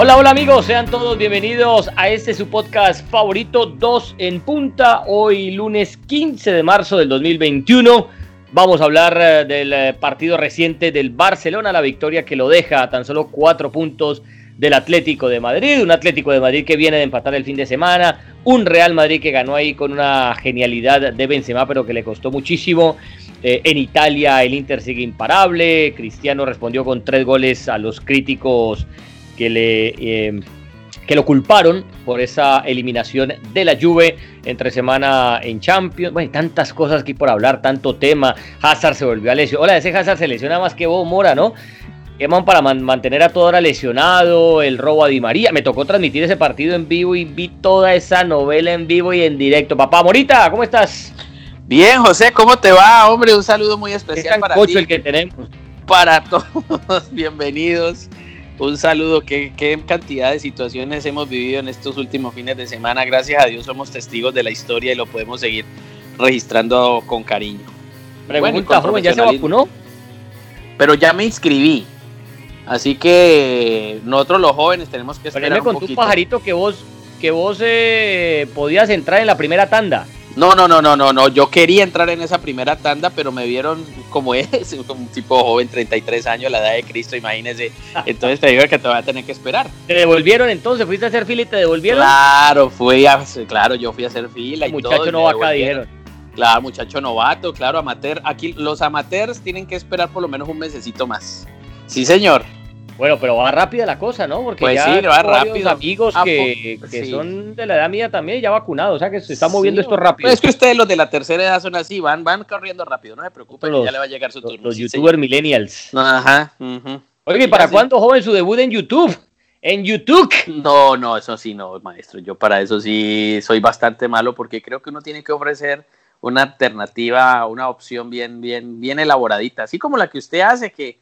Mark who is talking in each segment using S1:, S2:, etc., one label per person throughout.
S1: Hola, hola amigos, sean todos bienvenidos a este su podcast favorito, 2 en punta, hoy lunes 15 de marzo del 2021. Vamos a hablar eh, del eh, partido reciente del Barcelona, la victoria que lo deja a tan solo cuatro puntos del Atlético de Madrid, un Atlético de Madrid que viene de empatar el fin de semana, un Real Madrid que ganó ahí con una genialidad de Benzema, pero que le costó muchísimo. Eh, en Italia el Inter sigue imparable, Cristiano respondió con tres goles a los críticos que le eh, que lo culparon por esa eliminación de la Juve entre semana en Champions. Bueno, tantas cosas aquí por hablar, tanto tema. Hazard se volvió a lesionar. Hola, ese Hazard se lesiona más que vos, Mora, ¿no? Queman para mantener a toda hora lesionado, el robo a Di María. Me tocó transmitir ese partido en vivo y vi toda esa novela en vivo y en directo. Papá Morita, ¿cómo estás?
S2: Bien, José, ¿cómo te va? Hombre, un saludo muy especial para
S1: ti. el que tenemos.
S2: Para todos, bienvenidos un saludo, ¿Qué, qué cantidad de situaciones hemos vivido en estos últimos fines de semana. Gracias a Dios somos testigos de la historia y lo podemos seguir registrando con cariño.
S1: Pregunta, ¿ya se vacunó?
S2: Pero ya me inscribí. Así que nosotros los jóvenes tenemos que esperar
S1: Pero con tu pajarito que vos, que vos eh, podías entrar en la primera tanda.
S2: No, no, no, no, no, no. Yo quería entrar en esa primera tanda, pero me vieron como es, como un tipo joven, 33 años, la edad de Cristo, imagínese. Entonces te digo que te voy a tener que esperar.
S1: ¿Te devolvieron entonces? ¿Fuiste a hacer fila y te devolvieron?
S2: Claro, fui a, claro, yo fui a hacer fila y
S1: muchacho
S2: todo.
S1: Muchacho dijeron.
S2: Claro, muchacho novato, claro, amateur. Aquí los amateurs tienen que esperar por lo menos un mesecito más. Sí, señor.
S1: Bueno, pero va rápida la cosa, ¿no? Porque
S2: pues
S1: ya
S2: sí, va rápido.
S1: amigos que, son de la edad mía también ya vacunados, o sea que se está moviendo esto rápido.
S2: Pues es que ustedes los de la tercera edad son así, van, van corriendo rápido, no se preocupen, ya le va a llegar su turno.
S1: Los youtubers millennials.
S2: Ajá.
S1: Oye, ¿para cuándo joven su debut en YouTube? En YouTube.
S2: No, no, eso sí, no, maestro. Yo para eso sí soy bastante malo porque creo que uno tiene que ofrecer una alternativa, una opción bien, bien, bien elaboradita, así como la que usted hace, que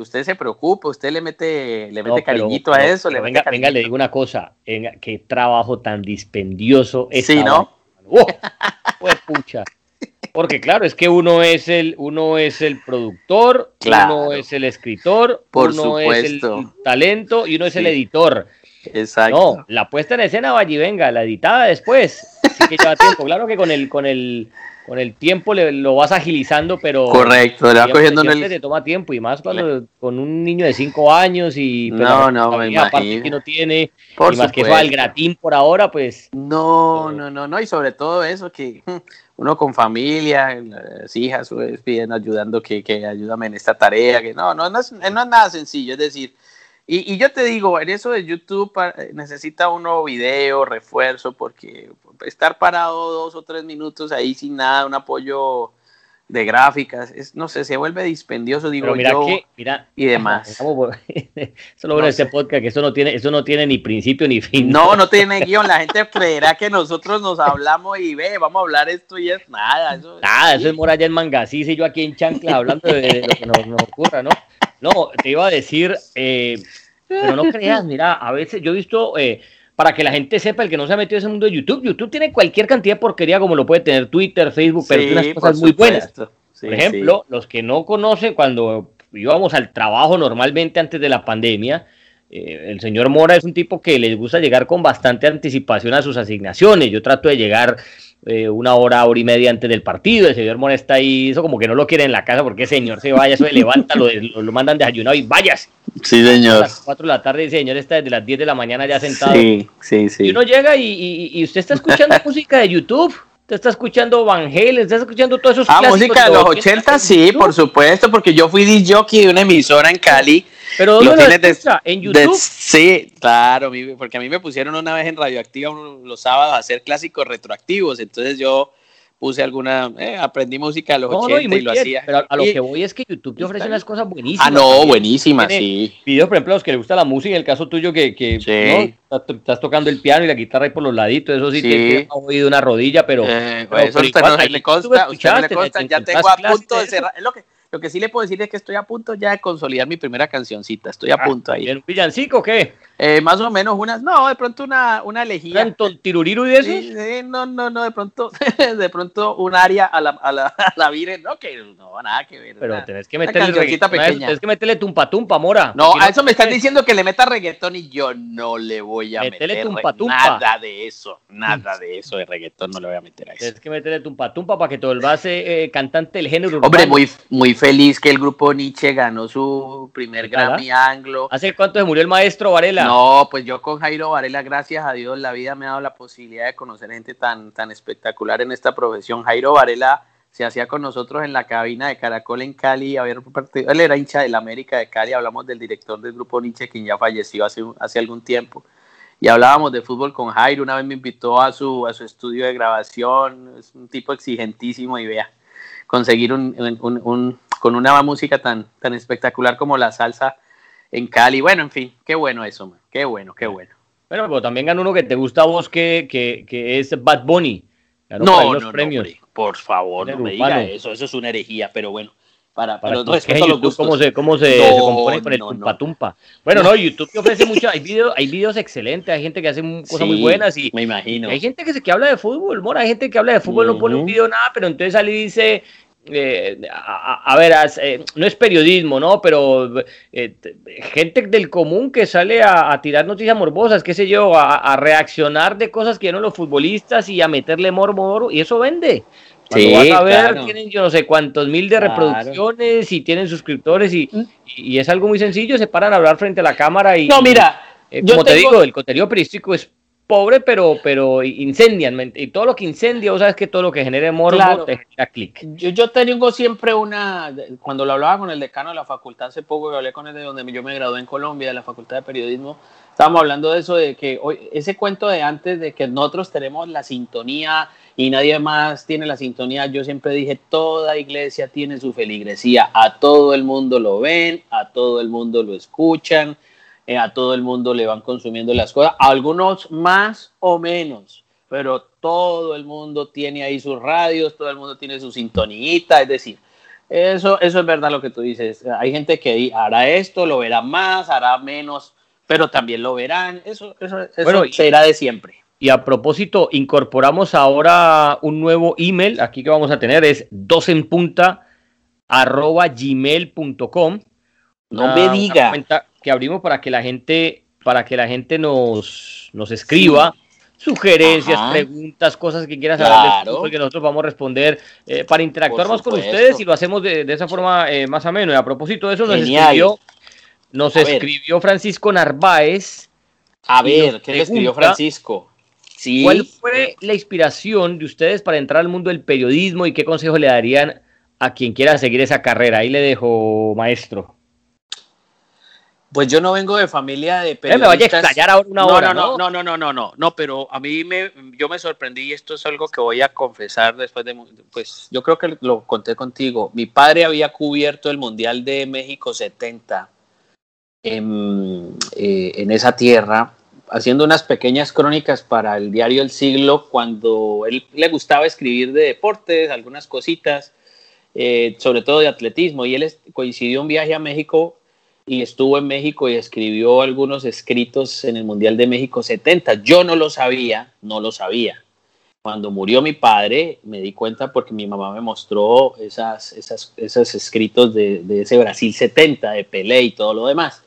S2: usted se preocupa, usted le mete, le mete cariñito a eso. le
S1: venga, venga, le digo una cosa, venga, qué trabajo tan dispendioso
S2: es. Sí, ¿no?
S1: pues pucha. Porque claro, es que uno es el, uno es el productor, uno es el escritor,
S2: Por
S1: uno
S2: es
S1: el talento y uno es el editor.
S2: Exacto.
S1: No, la puesta en escena va allí, venga, la editada después. Así que lleva tiempo. Claro que con el, con el, con el tiempo le, lo vas agilizando, pero.
S2: Correcto, le va cogiendo en el.
S1: Te toma tiempo y más cuando con un niño de 5 años y.
S2: no, no, me
S1: imagino. que no tiene. y más que eso al gratín por ahora, pues.
S2: No, no, no, no, y sobre todo eso que uno con familia, las hijas, pues, piden ayudando que, que ayúdame en esta tarea, que no, no, no es, no es nada sencillo, es decir y, yo te digo, en eso de YouTube eh, necesita uno video, refuerzo, porque estar parado dos o tres minutos ahí sin nada, un apoyo de gráficas, es, no sé, se vuelve dispendioso, digo
S1: mira
S2: yo,
S1: que, mira,
S2: y demás.
S1: Solo bueno este podcast, que eso no tiene, eso no tiene ni principio ni fin.
S2: No, no tiene guion, la gente creerá que nosotros nos hablamos y ve, vamos a hablar esto y es nada. Eso,
S1: nada, eso es Moraya en Mangasís y yo aquí en Chancla hablando de, lo que nos, nos ocurra, ¿no? No, te iba a decir, eh, pero no creas, mira, a veces yo he visto, eh, para que la gente sepa, el que no se ha metido en ese mundo de YouTube, YouTube tiene cualquier cantidad de porquería como lo puede tener Twitter, Facebook, pero tiene unas cosas muy buenas. por ejemplo, los que no conocen, cuando íbamos al trabajo normalmente antes de la pandemia, eh, el señor Mora es un tipo que les gusta llegar con bastante anticipación a sus asignaciones. Yo trato de llegar eh, una hora, hora y media antes del partido. El señor Mora está ahí, eso como que no lo quiere en la casa porque el señor se vaya, eso se levanta, lo, lo, mandan desayunado y vayas.
S2: Sí, señor. A
S1: las 4 de la tarde el señor está desde las 10 de la mañana ya sentado.
S2: Sí, sí, sí.
S1: Y uno llega y, y, usted está escuchando música de YouTube. Usted está escuchando Van Halen, está escuchando todos esos
S2: Ah, música de los 80, sí, por supuesto, porque yo fui DJ de una emisora en Cali
S1: pero ¿dónde lo, ¿En YouTube?
S2: sí, claro, porque a mí me pusieron una vez en Radioactiva los sábados a hacer clásicos retroactivos, entonces yo puse alguna, eh, aprendí música a los 80 y, lo hacía.
S1: Pero a lo que voy es que YouTube te ofrece unas cosas buenísimas.
S2: Ah, no, buenísimas, sí.
S1: Videos, por ejemplo, a los que les gusta la música, en el caso tuyo que, que estás, tocando el piano y la guitarra ahí por los laditos, eso sí, te ha oído una rodilla, pero...
S2: Eh, pues eso usted no le consta, usted no le consta, ya tengo a punto de cerrar, es lo que Lo que sí le puedo decir es que estoy a punto ya de consolidar mi primera cancioncita. Estoy a ah, punto ahí.
S1: ¿Un villancico o qué?
S2: Eh, más o menos unas, no, de pronto una, una elegía.
S1: ¿Tanto tiruriru y eso?
S2: Sí, no, no, no, de pronto, de pronto un área a la, a la, a la vire, no, que no, nada que ver.
S1: Pero tenés que meterle, pequeña. Tenés que meterle tumpa tumpa, mora.
S2: No, a eso me están diciendo que le meta reggaetón y yo no le voy a meter tumpa, tumpa. nada de eso, nada de eso de reggaetón no le voy a meter a eso.
S1: Tienes que meterle tumpa tumpa para que todo el base eh, cantante del género
S2: Hombre, muy, muy feliz que el grupo Nietzsche ganó su primer Grammy Anglo.
S1: ¿Hace cuánto se murió el maestro Varela?
S2: No, pues yo con Jairo Varela, gracias a Dios, la vida me ha dado la posibilidad de conocer gente tan, tan espectacular en esta profesión. Jairo Varela se hacía con nosotros en la cabina de Caracol en Cali, él era hincha del América de Cali, hablamos del director del grupo Nietzsche, quien ya falleció hace, hace algún tiempo, y hablábamos de fútbol con Jairo, una vez me invitó a su, a su estudio de grabación, es un tipo exigentísimo y vea, conseguir un, con una música tan, tan espectacular como la salsa en Cali, bueno, en fin, qué bueno eso, qué bueno, qué bueno.
S1: Bueno, pero también ganó uno que te gusta a vos, que, que, que es Bad Bunny.
S2: no, no, premios. por favor, no me diga eso, eso es una herejía, pero bueno. Para, para
S1: los YouTube, ¿Cómo se, cómo se, compone con el tumpa tumpa? Bueno, no, YouTube te ofrece mucho, hay videos, hay videos excelentes, hay gente que hace cosas muy buenas y
S2: me imagino.
S1: Hay gente que, se, que habla de fútbol, mora, hay gente que habla de fútbol, no pone un video nada, pero entonces sale y dice, eh, a, ver, eh, no es periodismo, ¿no? Pero eh, gente del común que sale a, tirar noticias morbosas, qué sé yo, a, reaccionar de cosas que no los futbolistas y a meterle morbo, y eso vende. Cuando vas a ver, tienen yo no sé cuántos mil de reproducciones y tienen suscriptores y, y, es algo muy sencillo, se paran a hablar frente a la cámara y...
S2: No, mira,
S1: como te digo, el contenido periodístico es pobre, pero, pero incendian. Y todo lo que incendia, vos sabes que todo lo que genere morbo te genera clic.
S2: Yo, yo tengo siempre una, cuando lo hablaba con el decano de la facultad hace poco, que hablé con él de donde yo me gradué en Colombia, de la facultad de periodismo, estábamos hablando de eso, de que hoy, ese cuento de antes, de que nosotros tenemos la sintonía y nadie más tiene la sintonía, yo siempre dije, toda iglesia tiene su feligresía, a todo el mundo lo ven, a todo el mundo lo escuchan eh, a todo el mundo le van consumiendo las cosas, algunos más o menos, pero todo el mundo tiene ahí sus radios, todo el mundo tiene su sintonita, es decir, eso, eso es verdad lo que tú dices. Hay gente que hará esto, lo verá más, hará menos, pero también lo verán. Eso, eso, será de siempre.
S1: Y a propósito, incorporamos ahora un nuevo email. Aquí que vamos a tener es dosenpunta arroba gmail.com.
S2: No me diga
S1: que abrimos para que la gente, para que la gente nos, nos escriba. Sugerencias, preguntas, cosas que quieras saber porque nosotros vamos a responder eh, para interactuar más con ustedes y lo hacemos de, esa forma eh, más ameno. Y a propósito de eso, nos escribió, nos escribió Francisco Narváez.
S2: A ver, ¿qué le escribió Francisco?
S1: Sí. ¿Cuál fue la inspiración de ustedes para entrar al mundo del periodismo y qué consejo le darían a quien quiera seguir esa carrera? Ahí le dejo, maestro.
S2: Pues yo no vengo de familia de periodistas.
S1: Me vaya a ahora una hora,
S2: no, no, no, no, no, no, no, pero a mí me, yo me sorprendí y esto es algo que voy a confesar después de, pues yo creo que lo conté contigo. Mi padre había cubierto el Mundial de México 70 en, eh, en esa tierra, haciendo unas pequeñas crónicas para el diario El Siglo, cuando él le gustaba escribir de deportes, algunas cositas, eh, sobre todo de atletismo, y él coincidió un viaje a México y estuvo en México y escribió algunos escritos en el Mundial de México 70. Yo no lo sabía, no lo sabía. Cuando murió mi padre, me di cuenta porque mi mamá me mostró esas, esas, esos escritos de, de, ese Brasil 70, de Pelé y todo lo demás.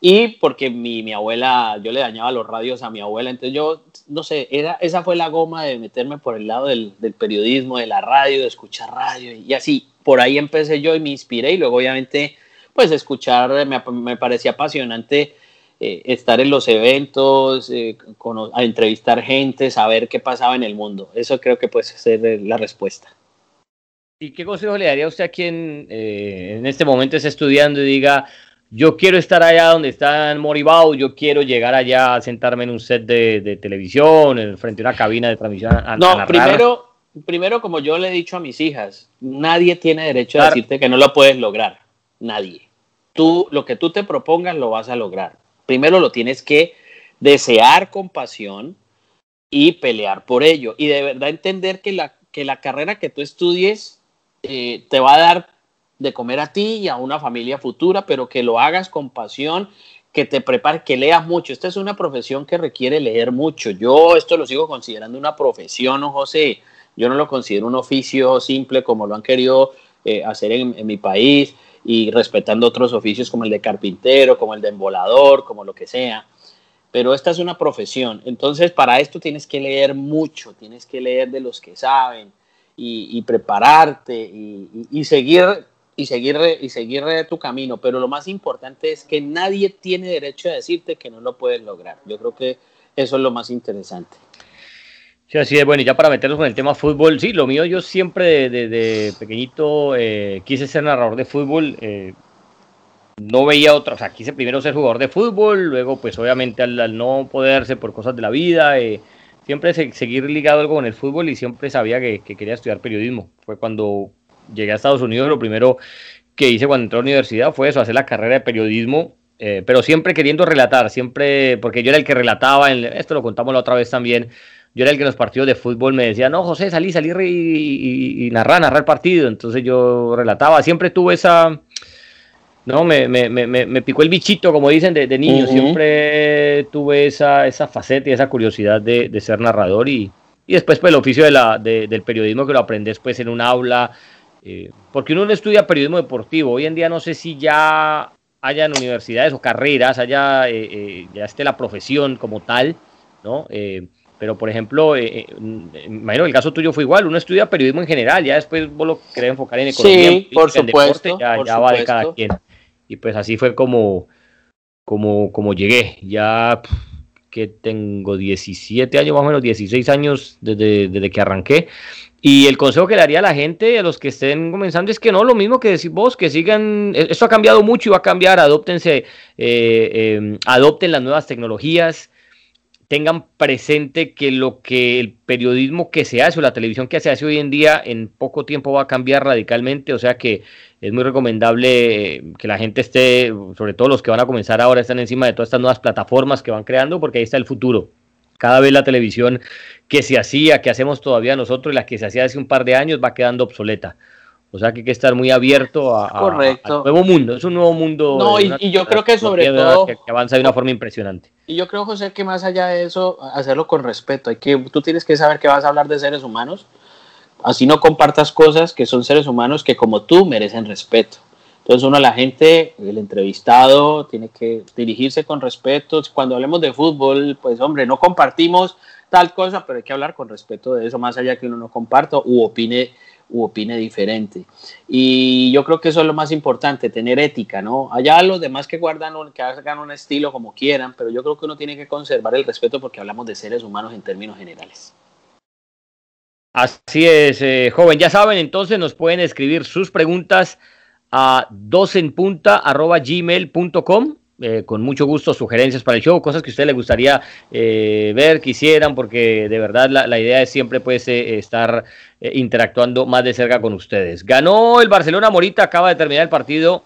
S2: Y porque mi, mi, abuela, yo le dañaba los radios a mi abuela, entonces yo, no sé, era, esa fue la goma de meterme por el lado del, del periodismo, de la radio, de escuchar radio, y así, por ahí empecé yo y me inspiré, y luego obviamente pues escuchar, me, parecía apasionante eh, estar en los eventos, eh, a entrevistar gente, saber qué pasaba en el mundo. Eso creo que puede ser eh, la respuesta.
S1: ¿Y qué consejo le daría a usted a quien en este momento está estudiando y diga, yo quiero estar allá donde está Moribau, yo quiero llegar allá a sentarme en un set de, televisión, frente a una cabina de transmisión?
S2: no, primero, primero, como yo le he dicho a mis hijas, nadie tiene derecho a decirte que no lo puedes lograr nadie. Tú, lo que tú te propongas lo vas a lograr. Primero lo tienes que desear con pasión y pelear por ello. Y de verdad entender que la, que la carrera que tú estudies eh, te va a dar de comer a ti y a una familia futura, pero que lo hagas con pasión, que te prepare, que leas mucho. Esta es una profesión que requiere leer mucho. Yo esto lo sigo considerando una profesión, ¿no, José? Yo no lo considero un oficio simple como lo han querido eh, hacer en mi país y respetando otros oficios como el de carpintero, como el de embolador, como lo que sea. Pero esta es una profesión. Entonces, para esto tienes que leer mucho, tienes que leer de los que saben y, prepararte y, seguir y seguir y seguir tu camino. Pero lo más importante es que nadie tiene derecho a decirte que no lo puedes lograr. Yo creo que eso es lo más interesante.
S1: Sí, así es. Bueno, y ya para meternos con el tema fútbol, sí, lo mío yo siempre desde pequeñito eh, quise ser narrador de fútbol. Eh, no veía otra, o sea, quise primero ser jugador de fútbol, luego pues obviamente al, no poderse por cosas de la vida, eh, siempre seguir ligado algo con el fútbol y siempre sabía que, quería estudiar periodismo. Fue cuando llegué a Estados Unidos, lo primero que hice cuando entré a la universidad fue eso, hacer la carrera de periodismo, pero siempre queriendo relatar, siempre, porque yo era el que relataba, esto lo contamos la otra vez también, yo era el que en los partidos de fútbol me decía, no, José, salí, salí y, y, narrar, narrar el partido. Entonces yo relataba, siempre tuve esa, no, me, me, me, me picó el bichito, como dicen, de, niño. Siempre tuve esa, esa faceta y esa curiosidad de, de ser narrador y, y, después pues el oficio de la, del periodismo que lo aprendes pues en un aula. Eh, porque uno no estudia periodismo deportivo. Hoy en día no sé si ya hayan universidades o carreras, haya, eh, eh, ya esté la profesión como tal, ¿no? Pero, por ejemplo, eh, eh imagino el caso tuyo fue igual, uno estudia periodismo en general, ya después vos lo querés enfocar en economía,
S2: sí, por supuesto,
S1: deporte, ya, va de cada quien. Y pues así fue como, como, como llegué. Ya que tengo 17 años, más o menos 16 años desde, desde que arranqué. Y el consejo que le daría a la gente, a los que estén comenzando, es que no, lo mismo que decís vos, que sigan, e-, esto ha cambiado mucho y va a cambiar, adóptense, eh, eh, adopten las nuevas tecnologías, tengan presente que lo que el periodismo que se hace o la televisión que se hace hoy en día en poco tiempo va a cambiar radicalmente, o sea que es muy recomendable eh, que la gente esté, sobre todo los que van a comenzar ahora, están encima de todas estas nuevas plataformas que van creando, porque ahí está el futuro. Cada vez la televisión que se hacía, que hacemos todavía nosotros, y la que se hacía hace un par de años, va quedando obsoleta. O sea que hay que estar muy abierto a, un nuevo mundo. Es un nuevo mundo.
S2: No, y, yo creo que sobre todo.
S1: Que, avanza de una forma impresionante.
S2: Y yo creo, José, que más allá de eso, hacerlo con respeto. Hay que, tú tienes que saber que vas a hablar de seres humanos. Así no compartas cosas que son seres humanos que, como tú, merecen respeto. Entonces, uno, la gente, el entrevistado, tiene que dirigirse con respeto. Cuando hablemos de fútbol, pues, hombre, no compartimos tal cosa, pero hay que hablar con respeto de eso, más allá que uno no comparta u opine u opine diferente. Y yo creo que eso es lo más importante, tener ética, ¿no? Allá los demás que guardan, un, que hagan un estilo como quieran, pero yo creo que uno tiene que conservar el respeto porque hablamos de seres humanos en términos generales.
S1: Así es, eh, joven. Ya saben, entonces nos pueden escribir sus preguntas a dosenpunta.gmail.com eh, con mucho gusto sugerencias para el show, cosas que a usted le gustaría eh, ver, quisieran, porque de verdad la, idea es siempre pues eh, estar interactuando más de cerca con ustedes. Ganó el Barcelona Morita, acaba de terminar el partido,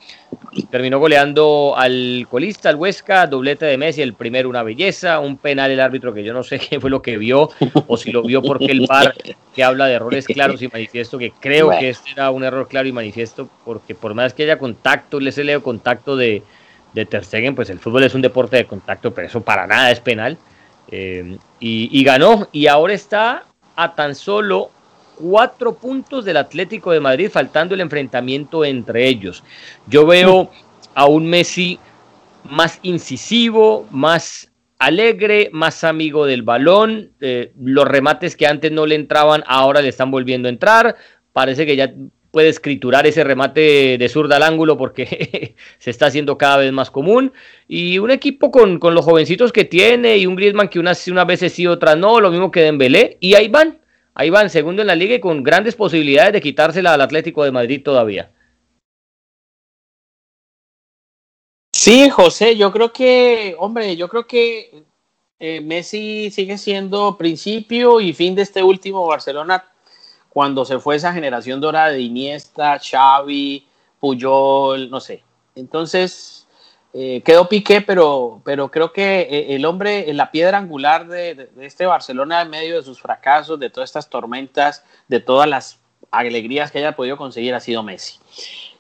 S1: terminó goleando al colista, al Huesca, doblete de Messi, el primero una belleza, un penal el árbitro que yo no sé qué fue lo que vio, o si lo vio porque el VAR que habla de errores claros y manifiesto, que creo que este era un error claro y manifiesto, porque por más que haya contacto, le se leo contacto de de Ter Stegen, pues el fútbol es un deporte de contacto, pero eso para nada es penal. Eh, y, ganó, y ahora está a tan solo cuatro puntos del Atlético de Madrid, faltando el enfrentamiento entre ellos. Yo veo a un Messi más incisivo, más alegre, más amigo del balón. Eh, los remates que antes no le entraban, ahora le están volviendo a entrar. Parece que ya puede escriturar ese remate de zurda al ángulo porque se está haciendo cada vez más común. Y un equipo con, los jovencitos que tiene y un Griezmann que unas, unas veces sí, otras no, lo mismo que Dembélé. Y ahí van, ahí van, segundo en la liga y con grandes posibilidades de quitársela al Atlético de Madrid todavía.
S2: Sí, José, yo creo que, hombre, yo creo que eh, Messi sigue siendo principio y fin de este último Barcelona cuando se fue esa generación dorada de Iniesta, Xavi, Puyol, no sé. Entonces, eh, quedó Piqué, pero, pero creo que eh, el hombre, la piedra angular de, este Barcelona en medio de sus fracasos, de todas estas tormentas, de todas las alegrías que haya podido conseguir, ha sido Messi.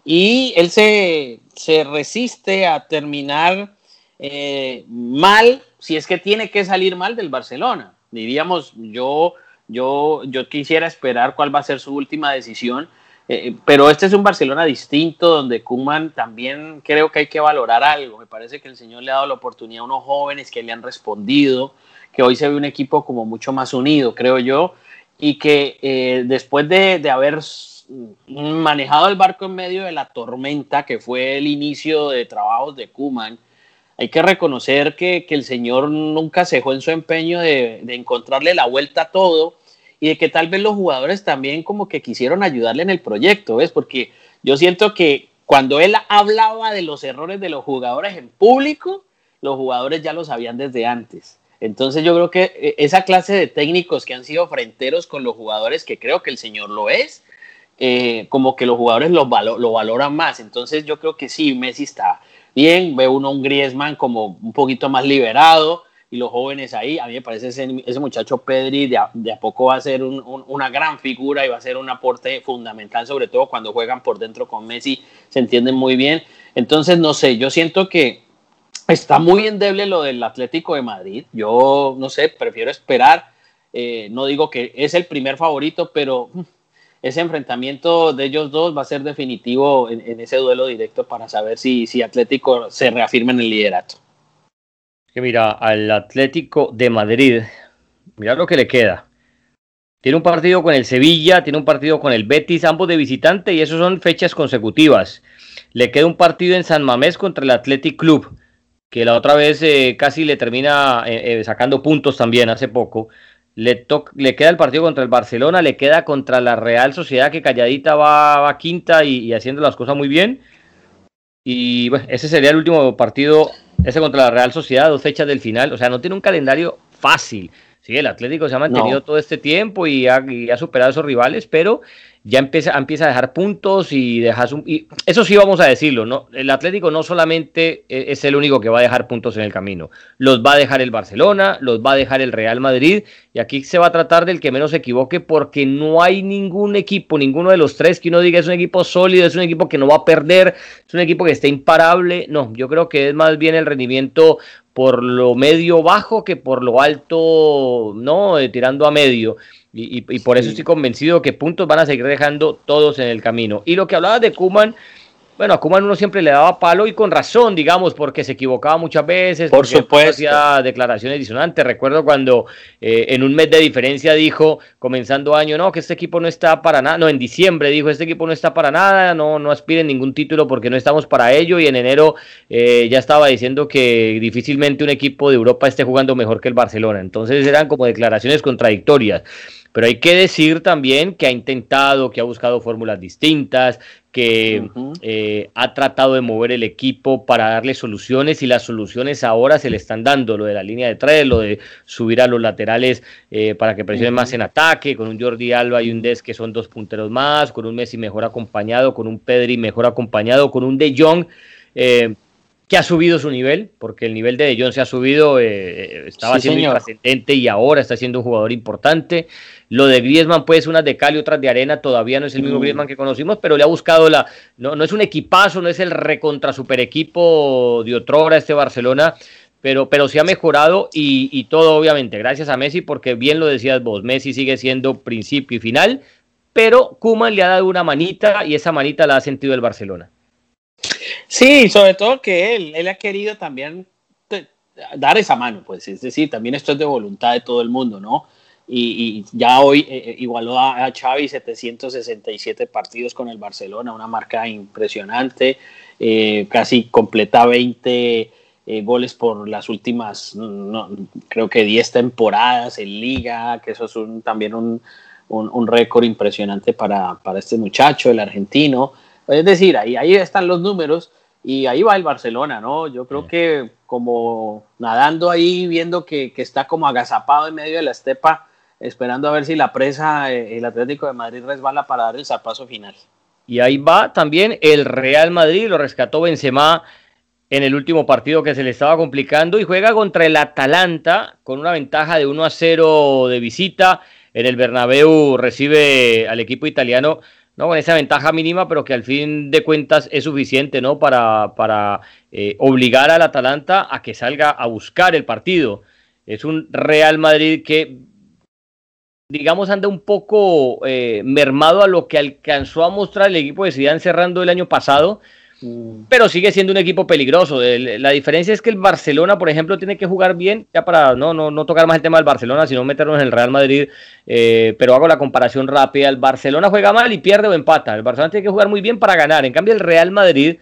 S2: y él se, se resiste a terminar eh, mal, si es que tiene que salir mal del Barcelona. Diríamos, yo, yo, yo quisiera esperar cuál va a ser su última decisión, eh, pero este es un Barcelona distinto donde Kuman también creo que hay que valorar algo. Me parece que el señor le ha dado la oportunidad a unos jóvenes que le han respondido, que hoy se ve un equipo como mucho más unido, creo yo, y que eh, después de, de haber manejado el barco en medio de la tormenta, que fue el inicio de trabajos de Kuman, hay que reconocer que, que, el señor nunca cejó en su empeño de, de, encontrarle la vuelta a todo y de que tal vez los jugadores también como que quisieron ayudarle en el proyecto, ¿ves? Porque yo siento que cuando él hablaba de los errores de los jugadores en público, los jugadores ya lo sabían desde antes. Entonces yo creo que eh, esa clase de técnicos que han sido fronteros con los jugadores, que creo que el señor lo es, eh, como que los jugadores lo, valo lo valoran más. Entonces yo creo que sí, Messi está bien, ve uno un Griezmann como un poquito más liberado y los jóvenes ahí, a mí me parece ese, ese muchacho Pedri de a, de a, poco va a ser un, un, una gran figura y va a ser un aporte fundamental, sobre todo cuando juegan por dentro con Messi, se entienden muy bien. Entonces, no sé, yo siento que está muy endeble lo del Atlético de Madrid. Yo, no sé, prefiero esperar. Eh, no digo que es el primer favorito, pero ese enfrentamiento de ellos dos va a ser definitivo en, ese duelo directo para saber si, si, Atlético se reafirma en el liderato.
S1: Que mira, al Atlético de Madrid, mira lo que le queda. Tiene un partido con el Sevilla, tiene un partido con el Betis, ambos de visitante, y eso son fechas consecutivas. Le queda un partido en San Mamés contra el Athletic Club, que la otra vez eh, casi le termina eh, eh, sacando puntos también hace poco. Le, le, queda el partido contra el Barcelona, le queda contra la Real Sociedad, que calladita va, va quinta y, y, haciendo las cosas muy bien. Y bueno, ese sería el último partido, ese contra la Real Sociedad, dos fechas del final. O sea, no tiene un calendario fácil. Sí, el Atlético se ha mantenido no. todo este tiempo y ha, y ha, superado a esos rivales, pero ya empieza, empieza a dejar puntos y dejas un, y eso sí vamos a decirlo, ¿no? El Atlético no solamente es el único que va a dejar puntos en el camino, los va a dejar el Barcelona, los va a dejar el Real Madrid, y aquí se va a tratar del que menos se equivoque porque no hay ningún equipo, ninguno de los tres que uno diga es un equipo sólido, es un equipo que no va a perder, es un equipo que está imparable, no, yo creo que es más bien el rendimiento por lo medio bajo que por lo alto, ¿no? Eh, tirando a medio. Y, y, y, por eso estoy convencido que puntos van a seguir dejando todos en el camino. Y lo que hablabas de Kuman, bueno, a Kuman uno siempre le daba palo y con razón, digamos, porque se equivocaba muchas veces,
S2: por supuesto.
S1: hacía declaraciones disonantes. Recuerdo cuando eh, en un mes de diferencia dijo, comenzando año, no, que este equipo no está para nada, no, en diciembre dijo, este equipo no está para nada, no, no aspiren ningún título porque no estamos para ello, y en enero eh, ya estaba diciendo que difícilmente un equipo de Europa esté jugando mejor que el Barcelona. Entonces eran como declaraciones contradictorias. Pero hay que decir también que ha intentado, que ha buscado fórmulas distintas, que uh -huh. eh, ha tratado de mover el equipo para darle soluciones y las soluciones ahora se le están dando, lo de la línea de tres, lo de subir a los laterales eh, para que presionen uh -huh. más en ataque, con un Jordi Alba y un Des que son dos punteros más, con un Messi mejor acompañado, con un Pedri mejor acompañado, con un De Jong. Eh, que ha subido su nivel, porque el nivel de De Jong se ha subido, eh, estaba sí, siendo trascendente y ahora está siendo un jugador importante. Lo de Griezmann, pues, unas de cal y otras de arena, todavía no es el mismo mm. Griezmann que conocimos, pero le ha buscado la. No, no es un equipazo, no es el recontra super equipo de otrora este Barcelona, pero, pero se ha mejorado y, y, todo, obviamente, gracias a Messi, porque bien lo decías vos, Messi sigue siendo principio y final, pero Kuman le ha dado una manita y esa manita la ha sentido el Barcelona.
S2: Sí, sobre todo que él, él ha querido también dar esa mano, pues, es decir, también esto es de voluntad de todo el mundo, ¿no? Y, y ya hoy eh, eh igualó a, a, Xavi 767 partidos con el Barcelona, una marca impresionante, eh, casi completa 20 eh, goles por las últimas, no, creo que 10 temporadas en liga, que eso es un, también un, un, un récord impresionante para, para este muchacho, el argentino. Es decir, ahí, ahí están los números y ahí va el Barcelona, ¿no? Yo creo que como nadando ahí, viendo que, que, está como agazapado en medio de la estepa, esperando a ver si la presa, eh, el Atlético de Madrid resbala para dar el zapazo final.
S1: Y ahí va también el Real Madrid, lo rescató Benzema en el último partido que se le estaba complicando y juega contra el Atalanta con una ventaja de 1 a 0 de visita. En el Bernabéu recibe al equipo italiano ¿no? Con esa ventaja mínima, pero que al fin de cuentas es suficiente, ¿no? Para, para eh, obligar al Atalanta a que salga a buscar el partido. Es un Real Madrid que, digamos, anda un poco eh, mermado a lo que alcanzó a mostrar el equipo de Zidane cerrando el año pasado, Mm. pero sigue siendo un equipo peligroso. La diferencia es que el Barcelona, por ejemplo, tiene que jugar bien, ya para no, no, no tocar más el tema del Barcelona, sino meternos en el Real Madrid, eh, pero hago la comparación rápida. El Barcelona juega mal y pierde o empata. El Barcelona tiene que jugar muy bien para ganar. En cambio, el Real Madrid,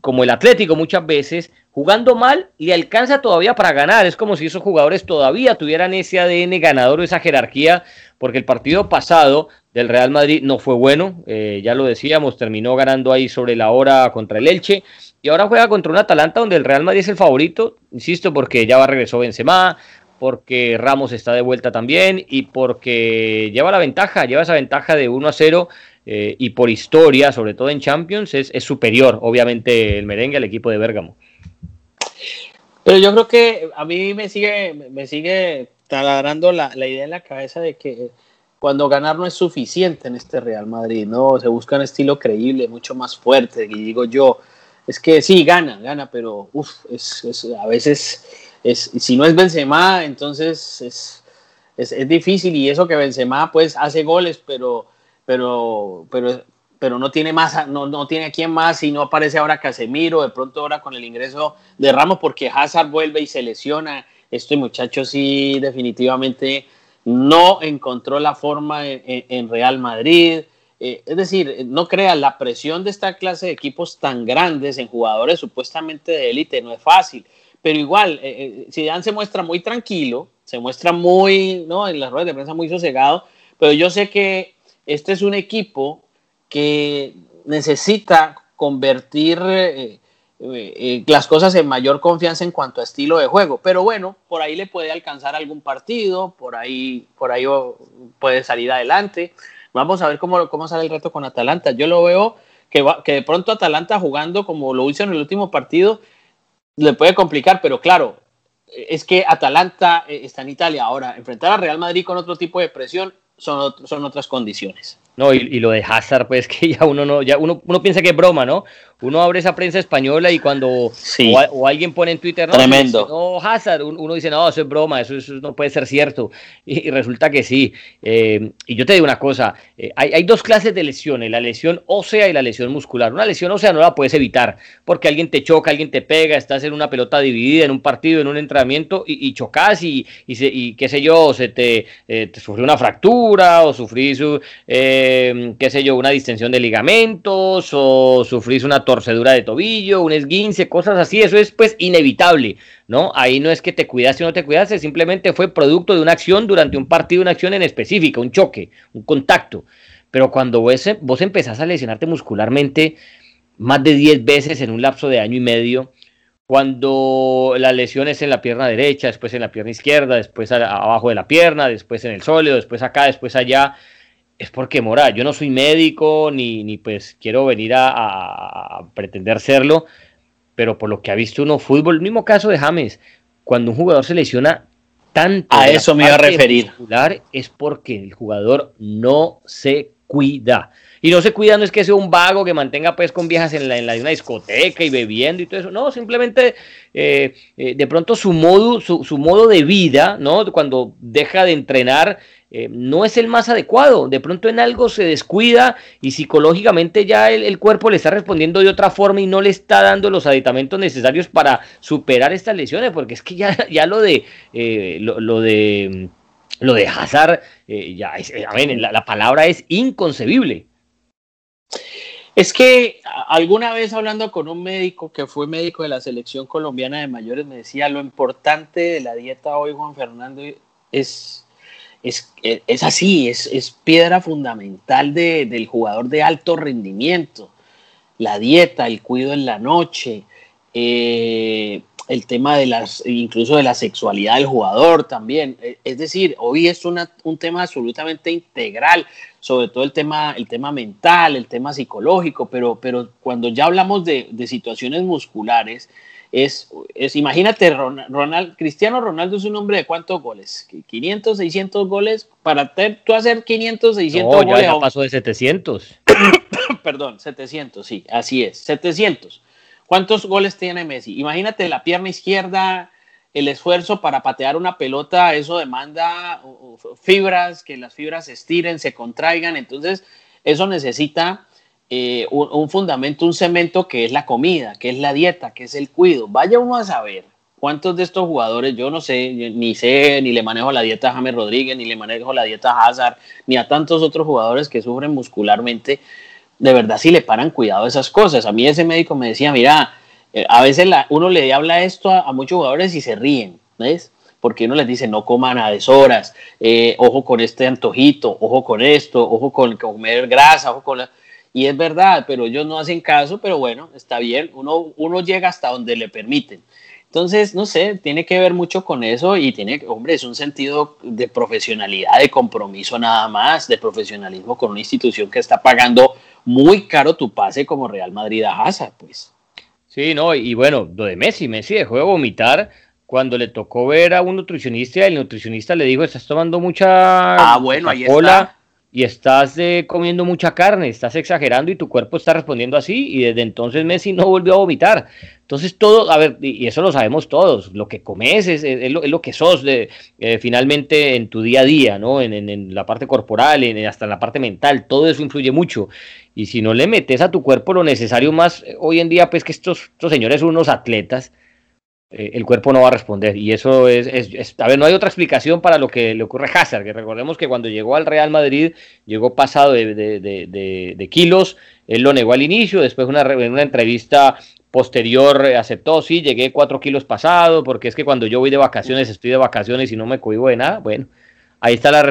S1: como el Atlético muchas veces, jugando mal y alcanza todavía para ganar. Es como si esos jugadores todavía tuvieran ese ADN ganador o esa jerarquía, porque el partido pasado del Real Madrid no fue bueno, eh, ya lo decíamos, terminó ganando ahí sobre la hora contra el Elche y ahora juega contra un Atalanta donde el Real Madrid es el favorito, insisto, porque ya va regresó Benzema, porque Ramos está de vuelta también y porque lleva la ventaja, lleva esa ventaja de 1 a 0 eh, y por historia, sobre todo en Champions, es, superior, obviamente, el merengue al equipo de Bérgamo.
S2: Pero yo creo que a mí me sigue, me sigue taladrando la, la idea en la cabeza de que cuando ganar no es suficiente en este Real Madrid, ¿no? Se busca un estilo creíble, mucho más fuerte. Y digo yo, es que sí, gana, gana, pero uf, es, a veces, es, si no es Benzema, entonces es, es, difícil. Y eso que Benzema, pues, hace goles, pero, pero, pero, pero no tiene más, no, no tiene a quién más y no aparece ahora Casemiro, de pronto ahora con el ingreso de Ramos, porque Hazard vuelve y se lesiona. Este muchacho sí definitivamente no encontró la forma en, Real Madrid. Eh, es decir, no crea la presión de esta clase de equipos tan grandes en jugadores supuestamente de élite, no es fácil. Pero igual, eh, eh se muestra muy tranquilo, se muestra muy, ¿no? En las ruedas de prensa muy sosegado, pero yo sé que este es un equipo que necesita convertir eh, eh, eh, las cosas en mayor confianza en cuanto a estilo de juego. Pero bueno, por ahí le puede alcanzar algún partido, por ahí, por ahí puede salir adelante. Vamos a ver cómo, cómo sale el reto con Atalanta. Yo lo veo que, que de pronto Atalanta jugando como lo hizo en el último partido le puede complicar, pero claro, es que Atalanta está en Italia. Ahora, enfrentar a Real Madrid con otro tipo de presión son, son otras condiciones.
S1: No, y, lo de Hazard, pues que ya uno no, ya uno, uno piensa que es broma, ¿no? Uno abre esa prensa española y cuando o, alguien pone en Twitter,
S2: no, Tremendo.
S1: no, Hazard, uno dice, no, eso es broma, eso, no puede ser cierto. Y, resulta que sí. Eh, y yo te digo una cosa, eh, hay, hay, dos clases de lesiones, la lesión ósea y la lesión muscular. Una lesión ósea no la puedes evitar, porque alguien te choca, alguien te pega, estás en una pelota dividida, en un partido, en un entrenamiento, y, y chocas y, y, qué sé yo, se te, eh, te sufrió una fractura o sufrís, qué sé yo, una distensión de ligamentos o sufrís una torcedura de tobillo, un esguince, cosas así, eso es pues inevitable, ¿no? Ahí no es que te cuidaste o no te cuidaste, simplemente fue producto de una acción durante un partido, una acción en específica, un choque, un contacto. Pero cuando vos, vos empezás a lesionarte muscularmente más de 10 veces en un lapso de año y medio, cuando la lesión es en la pierna derecha, después en la pierna izquierda, después abajo de la pierna, después en el sólido, después acá, después allá, es porque, Mora, yo no soy médico ni, ni pues quiero venir a, pretender serlo, pero por lo que ha visto uno fútbol, el mismo caso de James, cuando un jugador se lesiona tanto
S2: a eso me iba a referir.
S1: es porque el jugador no se cuida y no se cuida no es que sea un vago que mantenga pues con viejas en la, en la discoteca y bebiendo y todo eso no simplemente eh, eh, de pronto su modo su, su, modo de vida no cuando deja de entrenar eh, no es el más adecuado. De pronto en algo se descuida y psicológicamente ya el, cuerpo le está respondiendo de otra forma y no le está dando los aditamentos necesarios para superar estas lesiones, porque es que ya, ya lo de eh, lo, de lo de Hazard, eh, ya la, la palabra es inconcebible.
S2: Es que alguna vez hablando con un médico que fue médico de la selección colombiana de mayores, me decía lo importante de la dieta hoy, Juan Fernando, es es, así, es, piedra fundamental del jugador de alto rendimiento. La dieta, el cuido en la noche, eh, el tema de las, incluso de la sexualidad del jugador también. E, es decir, hoy es un tema absolutamente integral, sobre todo el tema, el tema mental, el tema psicológico, pero, pero cuando ya hablamos de, de situaciones musculares, es, es imagínate, Ronald, Cristiano Ronaldo es un hombre de cuántos goles, 500, 600 goles, para tú hacer 500, 600
S1: no,
S2: goles.
S1: Ya pasó de 700.
S2: Perdón, 700, sí, así es, 700. ¿Cuántos goles tiene Messi? Imagínate la pierna izquierda, la la de la la verdad si le paran cuidado a esas cosas. A mí ese médico me decía, mira, eh, a veces uno le habla esto a, muchos jugadores y se ríen, ¿ves? Porque uno les dice, no coman a deshoras, eh, ojo con este antojito, ojo con esto, ojo con comer grasa, ojo con Y es verdad, pero ellos no hacen caso, pero bueno, está bien, uno, uno llega hasta donde le permiten. Entonces, no sé, tiene que ver mucho con eso y tiene, hombre, es un sentido de profesionalidad, de compromiso nada más, de profesionalismo con una institución que está pagando muy caro tu pase como Real Madrid a Hazard, pues.
S1: Sí, no, y bueno, lo de Messi, Messi dejó de vomitar cuando le tocó ver a un nutricionista y el nutricionista le dijo, estás tomando mucha
S2: ah, bueno, ahí
S1: cola y estás eh, comiendo mucha carne, estás exagerando y tu cuerpo está respondiendo así y desde entonces Messi no volvió a vomitar. Entonces todo, a ver, y eso lo sabemos todos, lo que comes es, lo, que sos de, eh, finalmente en tu día a día, ¿no? En, la parte corporal, en, hasta en la parte mental, todo eso influye mucho. Y si no le metes a tu cuerpo lo necesario más, eh, hoy en día, pues que estos, estos señores son unos atletas, eh, el cuerpo no va a responder. Y eso es, es, a ver, no hay otra explicación para lo que le ocurre a Hazard, que recordemos que cuando llegó al Real Madrid, llegó pasado de, de, de, de kilos, él lo negó al inicio, después una, una entrevista posterior eh, aceptó, sí, llegué cuatro kilos pasado, porque es que cuando yo voy de vacaciones, estoy de vacaciones y no me cohibo de nada, bueno, ahí está la,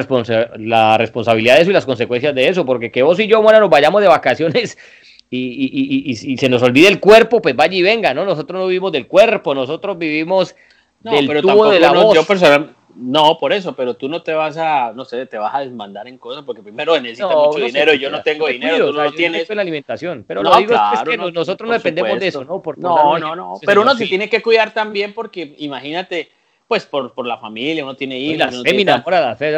S1: la responsabilidad de eso y las consecuencias de eso, porque que vos y yo, bueno, nos vayamos de vacaciones y, se nos olvide el cuerpo, pues vaya y venga, ¿no? Nosotros no vivimos del cuerpo, nosotros vivimos del tubo de la voz. Yo
S2: no, por eso, pero tú no te vas a, no sé, te vas a desmandar en cosas porque primero necesitas mucho dinero y yo no tengo dinero, tú no tienes.
S1: la alimentación, pero lo digo es que nosotros no dependemos de eso, ¿no?
S2: no, no, no, pero uno se tiene que cuidar también porque imagínate, pues por, por la familia, uno tiene hijos.
S1: La fémina,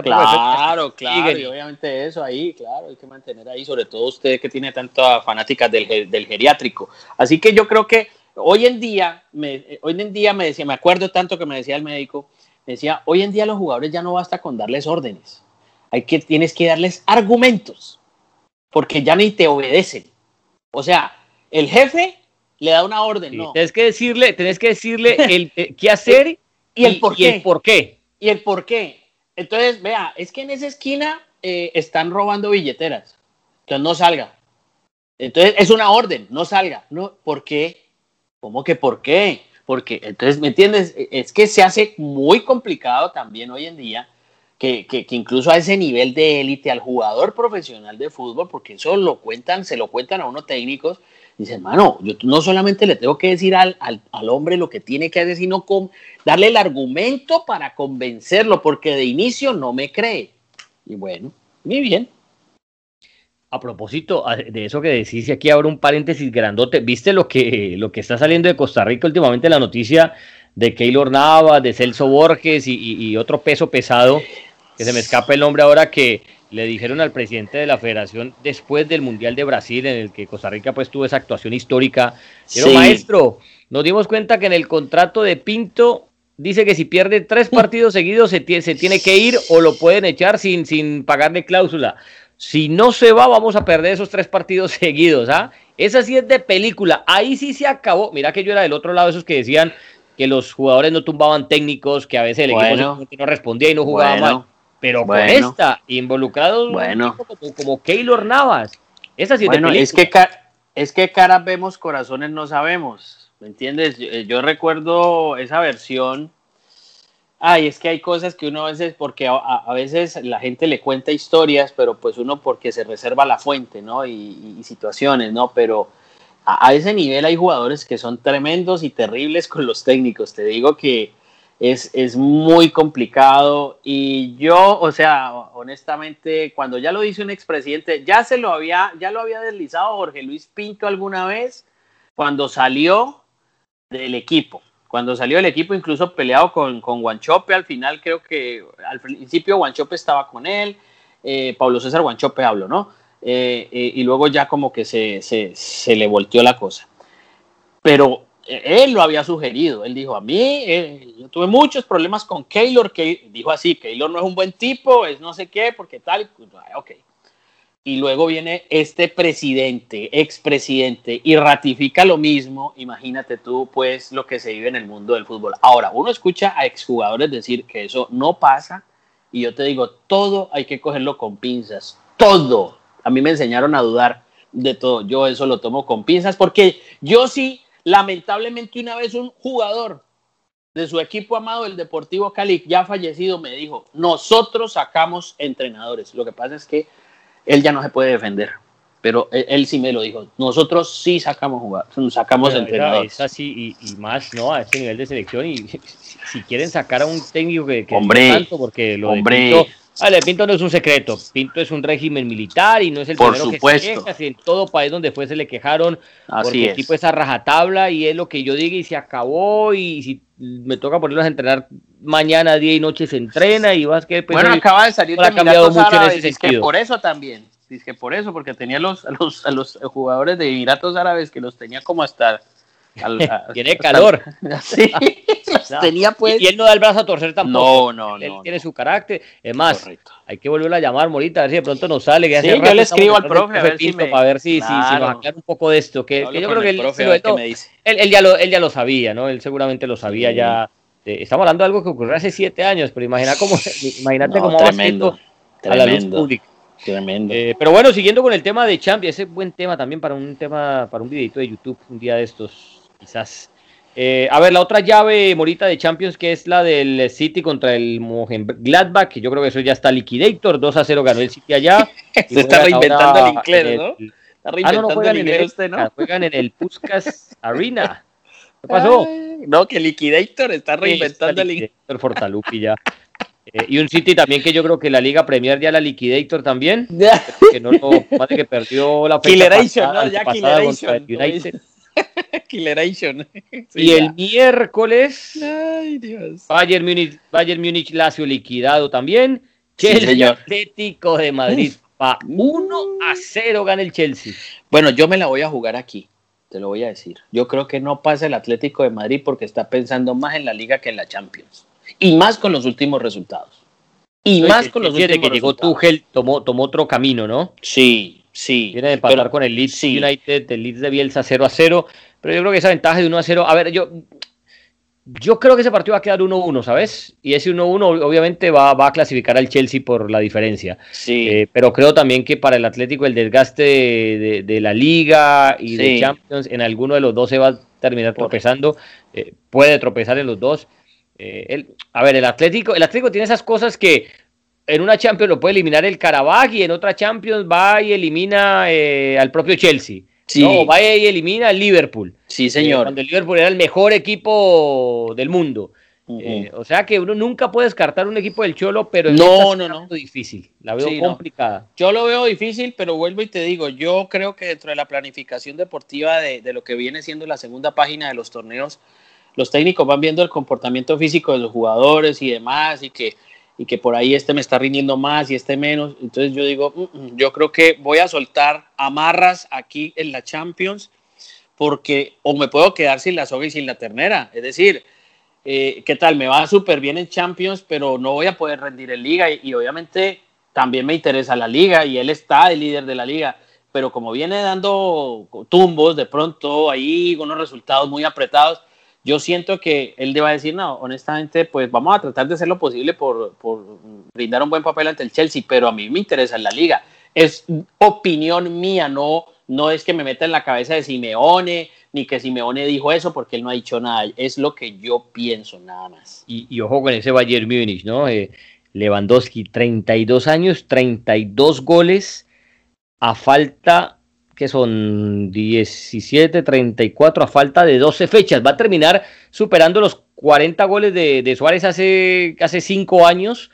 S2: Claro, claro, y obviamente eso ahí, claro, hay que mantener ahí, sobre todo usted que tiene tantas fanáticas del, del geriátrico. Así que yo creo que hoy en día, me, hoy en día me decía, me acuerdo tanto que me decía el médico, me decía, hoy en día los jugadores ya no basta con darles órdenes, hay que, tienes que darles argumentos, porque ya ni te obedecen. O sea, el jefe le da una orden, ¿no?
S1: Tienes que decirle, tienes que decirle el, eh, qué hacer
S2: y el por qué.
S1: Y el por qué.
S2: Y el por qué. Entonces, vea, es que en esa esquina eh, están robando billeteras. Entonces no salga. Entonces es una orden, no salga. No, ¿Por qué? ¿Cómo que por qué? Porque, entonces, ¿me entiendes? Es que se hace muy complicado también hoy en día que, que, que, incluso a ese nivel de élite, al jugador profesional de fútbol, porque eso lo cuentan, se lo cuentan a unos técnicos, Dice, hermano, yo no solamente le tengo que decir al, al, hombre lo que tiene que hacer, sino con, darle el argumento para convencerlo, porque de inicio no me cree. Y bueno, muy bien.
S1: A propósito de eso que decís, y aquí abro un paréntesis grandote, ¿viste lo que, lo que está saliendo de Costa Rica últimamente, la noticia de Keylor Nava, de Celso Borges y otro peso pesado, que se me escapa el nombre ahora, que le dijeron al presidente de la federación después del Mundial de Brasil, en el que Costa Rica pues tuvo esa actuación histórica. Pero maestro, nos dimos cuenta que en el contrato de Pinto dice que si pierde tres partidos seguidos se, se tiene que ir o lo pueden echar sin, sin pagarle cláusula. Si no se va, vamos a perder esos tres partidos seguidos. ¿ah? Esa sí es de película. Ahí sí se acabó. Mira que yo era del otro lado, esos que decían que los jugadores no tumbaban técnicos, que a veces el equipo no respondía y no jugaba mal pero con esta, involucrados
S2: bueno.
S1: como, como Keylor Navas. Esa sí
S2: bueno, es que, es que caras vemos, corazones no sabemos. ¿Me entiendes? Yo, recuerdo esa versión. Ay, es que hay cosas que uno a veces, porque a, veces la gente le cuenta historias, pero pues uno porque se reserva la fuente, ¿no? Y, situaciones, ¿no? Pero a, a, ese nivel hay jugadores que son tremendos y terribles con los técnicos. Te digo que es, muy complicado y yo, o sea, honestamente, cuando ya lo dice un expresidente, ya se lo había, ya lo había deslizado Jorge Luis Pinto alguna vez cuando salió del equipo. Cuando salió del equipo, incluso peleado con, con Guanchope, al final creo que al principio Guanchope estaba con él, eh, Pablo César Guanchope habló, ¿no? eh, eh, y luego ya como que se, se, se, le volteó la cosa. Pero él lo había sugerido, él dijo, a mí, yo tuve muchos problemas con Keylor, que dijo así, Keylor no es un buen tipo, es no sé qué, porque tal, ok y luego viene este presidente, expresidente, y ratifica lo mismo, imagínate tú, pues, lo que se vive en el mundo del fútbol. Ahora, uno escucha a exjugadores decir que eso no pasa, y yo te digo, todo hay que cogerlo con pinzas, todo. A mí me enseñaron a dudar de todo, yo eso lo tomo con pinzas, porque yo sí, lamentablemente una vez un jugador de su equipo amado, el Deportivo Cali, ya fallecido, me dijo, nosotros sacamos entrenadores. Lo que pasa es que él ya no se puede defender. Pero él, sí me lo dijo. Nosotros sí sacamos jugar, sacamos entrenadores.
S1: Es así y, más, ¿no? A ese nivel de selección. Y si, quieren sacar a un técnico que, que
S2: hombre,
S1: tanto, porque lo
S2: hombre.
S1: De Pinto, Pinto no es un secreto. Pinto es un régimen militar y no es el
S2: Por
S1: primero
S2: supuesto.
S1: que se queja. Si en todo país donde fue se le quejaron
S2: Así
S1: porque
S2: es.
S1: el tipo esa rajatabla y es lo que yo diga y se acabó y si me toca ponerlos a entrenar mañana, día y noche se entrena y vas que pues,
S2: bueno, acaba de salir
S1: ha
S2: de
S1: cambiado mucho en
S2: Árabes,
S1: ese
S2: dice que por eso también, dice que por eso, porque tenía los, a los, a los jugadores de Emiratos Árabes que los tenía como hasta... al- a-
S1: tiene calor.
S2: sí,
S1: No.
S2: tenía pues...
S1: Y, y él no da el brazo a torcer tampoco.
S2: no, no,
S1: él
S2: no.
S1: tiene
S2: no.
S1: su carácter. Es más,
S2: Correcto.
S1: hay que volverlo a llamar, Morita, a ver si de pronto nos sale. Que
S2: Sí, yo le escribo al profe, a ver si me-
S1: para ver si, si- si nos
S2: Claro.
S1: aclara un poco de esto. Que, yo creo que
S2: el
S1: él,
S2: profe,
S1: no,
S2: me dice.
S1: él, él ya lo, él ya lo sabía, ¿no? Él seguramente lo sabía
S2: Sí.
S1: ya. Estamos hablando de algo que ocurrió hace siete años, pero imagina cómo, imagínate
S2: No,
S1: cómo va
S2: tremendo,
S1: siendo a la luz pública.
S2: tremendo.
S1: Eh, pero bueno, siguiendo con el tema de Champions, ese es buen tema también para un tema, para un videito de YouTube un día de estos, quizás. Eh, a ver, la otra llave, Morita, de Champions, que es la del City contra el Gladbach, que yo creo que eso ya está liquidator, 2 a 0 ganó el City allá.
S2: Se está reinventando el inglés,
S1: en
S2: ¿no?
S1: el-
S2: Está
S1: Ah, no,
S2: reinventando
S1: no, juegan
S2: el inglés usted, ¿no?
S1: juegan en el Puskas Arena. ¿Qué pasó?
S2: Ay, no, que Liquidator está reinventando el inglés.
S1: Liquidator Fortalupi ya. Eh, y un City también que yo creo que la Liga Premier ya la Liquidator también, que no lo, más de que perdió la fecha
S2: Killeration,
S1: pasada-
S2: ¿no? Ya
S1: antepasada contra el
S2: Killeration.
S1: United.
S2: Killeration. Sí,
S1: y
S2: ya.
S1: el miércoles,
S2: Ay, Dios.
S1: Bayern Múnich, Bayern Múnich Lazio liquidado también. Chelsea. Atlético de Madrid. Pa 1 a 0 gana el Chelsea.
S2: Bueno, yo me la voy a jugar aquí, te lo voy a decir. Yo creo que no pasa el Atlético de Madrid porque está pensando más en la liga que en la Champions. Y más con los últimos resultados. Y más con los últimos
S1: que llegó
S2: resultados.
S1: Tuchel, tomó, tomó otro camino, ¿no?
S2: Sí, sí.
S1: Viene de empatar
S2: Pero-
S1: con el Leeds
S2: sí.
S1: United, el Leeds de Bielsa 0 a 0. Pero yo creo que esa ventaja de 1 a 0. A ver, yo, yo creo que ese partido va a quedar 1-1, ¿sabes? Y ese 1-1 obviamente va, va a clasificar al Chelsea por la diferencia.
S2: Sí.
S1: Eh, pero creo también que para el Atlético el desgaste de, de- de la Liga y de. Champions, en alguno de los dos se va a terminar
S2: Por-
S1: tropezando. Eh, puede tropezar en los dos. Eh, el- a ver, el Atlético, el Atlético tiene esas cosas que en una Champions lo puede eliminar el Carabaj y en otra Champions va y elimina eh, al propio Chelsea.
S2: Sí.
S1: ¿no? Va y elimina al Liverpool.
S2: sí,
S1: Eh,
S2: señor.
S1: cuando el Liverpool era el mejor equipo del mundo. Eh, o sea que uno nunca puede descartar un equipo del Cholo, pero
S2: No, no, no.
S1: difícil. La veo
S2: Sí, no.
S1: complicada.
S2: Yo lo veo difícil, pero vuelvo y te digo, yo creo que dentro de la planificación deportiva de, de lo que viene siendo la segunda página de los torneos, los técnicos van viendo el comportamiento físico de los jugadores y demás, y que, y que por ahí este me está rindiendo más y este menos. Entonces yo digo, "Mm, mm, yo creo que voy a soltar amarras aquí en la Champions, porque o me puedo quedar sin la soga y sin la ternera. Es decir, eh, ¿qué tal? Me va súper bien en Champions, pero no voy a poder rendir en Liga y, y obviamente también me interesa la Liga y él está de líder de la Liga, pero como viene dando tumbos de pronto ahí, unos resultados muy apretados, yo siento que él deba decir, no, honestamente, pues vamos a tratar de hacer lo posible por, brindar un buen papel ante el Chelsea, pero a mí me interesa la Liga. Es opinión mía, no, no es que me meta en la cabeza de Simeone, ni que Simeone dijo eso porque él no ha dicho nada. Es lo que yo pienso, nada más.
S1: Y, y ojo con ese Bayern Múnich, ¿no? Eh, Lewandowski, 32 años, 32 goles, a falta, que son 17, 34, a falta de 12 fechas. Va a terminar superando los 40 goles de, de Suárez hace, hace 5 años.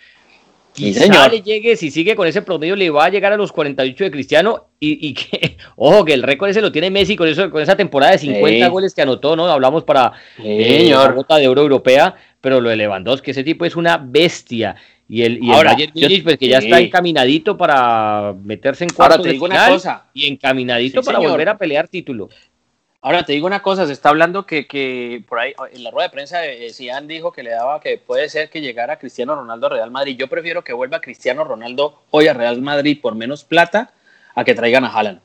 S2: Sí,
S1: Quizá
S2: señor.
S1: le llegue, si sigue con ese promedio, le va a llegar a los 48 de Cristiano. Y, y que, ojo, que el récord ese lo tiene Messi con, eso, con esa temporada de 50
S2: Sí.
S1: goles que anotó, ¿no? Hablamos para eh, la
S2: Señor.
S1: bota de oro europea, pero lo de Lewandowski, ese tipo es una bestia. Y el, y Ahora, Bayern Munich, pues que ya está encaminadito para meterse en cuartos de final y encaminadito para volver a pelear título.
S2: Ahora te digo una cosa, se está hablando que, que por ahí en la rueda de prensa de Cian dijo que le daba que puede ser que llegara Cristiano Ronaldo a Real Madrid. Yo prefiero que vuelva Cristiano Ronaldo hoy a Real Madrid por menos plata a que traigan a Haaland.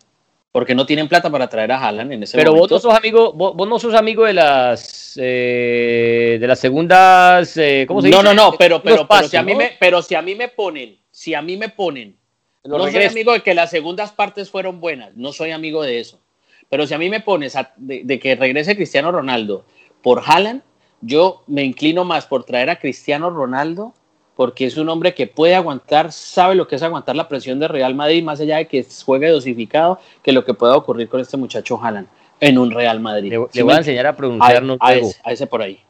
S2: Porque no tienen plata para traer a Haaland en ese
S1: Pero momento. Pero vos no sos amigo, vos, no sos amigo de las eh, de las segundas, eh, ¿cómo se
S2: dice? No, no, no, pero, pero, si a mí me, pero si a mí me ponen, si a mí me ponen, no soy amigo de que las segundas partes fueron buenas, no soy amigo de eso. Pero si a mí me pones de, que regrese Cristiano Ronaldo por Haaland, yo me inclino más por traer a Cristiano Ronaldo porque es un hombre que puede aguantar, sabe lo que es aguantar la presión de Real Madrid, más allá de que juegue dosificado, que lo que pueda ocurrir con este muchacho Haaland en un Real Madrid.
S1: Le, voy a enseñar a pronunciarnos
S2: a, a ese por ahí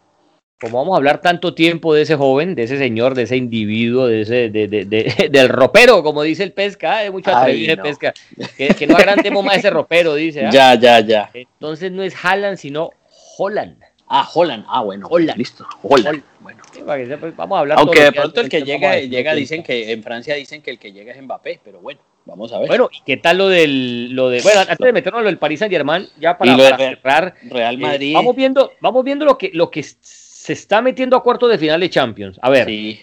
S1: como vamos a hablar tanto tiempo de ese joven, de ese señor, de ese individuo, de ese, de, de, del ropero, como dice el pesca, es mucho atrevido el pesca, que, no agrandemos más ese ropero, dice.
S2: ¿ah? Ya, ya, ya.
S1: Entonces no es Haaland, sino Holland.
S2: Ah, Holland, ah, bueno, Holland. Listo, Holland. Bueno.
S1: Pues, vamos a hablar.
S2: Aunque de pronto el que llega, llega dicen que en Francia dicen que el que llega es Mbappé, pero bueno. Vamos a ver.
S1: Bueno, ¿y qué tal lo del lo de bueno, antes de meternos lo del Paris Saint Germain, ya para, cerrar
S2: Real eh, Madrid.
S1: vamos viendo, vamos viendo lo que lo que se está metiendo a cuartos de final de Champions. A ver. Sí.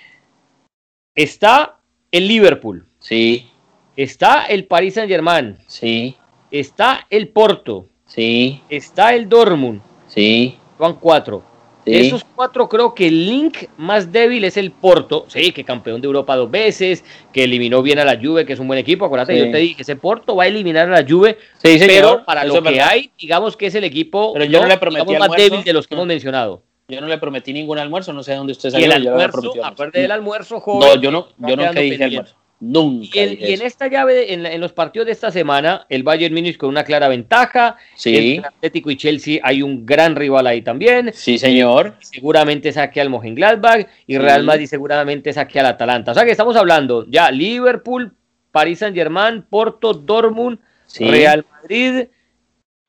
S1: Está el Liverpool.
S2: Sí.
S1: Está el Paris Saint Germain.
S2: Sí.
S1: Está el Porto.
S2: Sí.
S1: Está el Dortmund.
S2: Sí.
S1: Van cuatro. esos cuatro creo que el link más débil es el Porto, sí, que campeón de Europa dos veces, que eliminó bien a la Juve, que es un buen equipo, acuérdate, yo te dije, ese Porto va a eliminar a la Juve, sí, pero para lo que hay, digamos que es el equipo
S2: pero yo no, le prometí
S1: más débil de los que hemos mencionado.
S2: Yo no le prometí ningún almuerzo, no sé de dónde usted
S1: salió. Y el almuerzo, aparte del almuerzo, joven.
S2: No, yo no, yo nunca dije almuerzo. Nunca.
S1: Y, en esta llave, en, los partidos de esta semana, el Bayern Munich con una clara ventaja.
S2: Sí.
S1: El Atlético y Chelsea hay un gran rival ahí también.
S2: Sí, señor.
S1: seguramente saque al Mönchengladbach y Real Madrid seguramente saque al Atalanta. O sea que estamos hablando ya Liverpool, París Saint Germain, Porto, Dortmund, Real Madrid,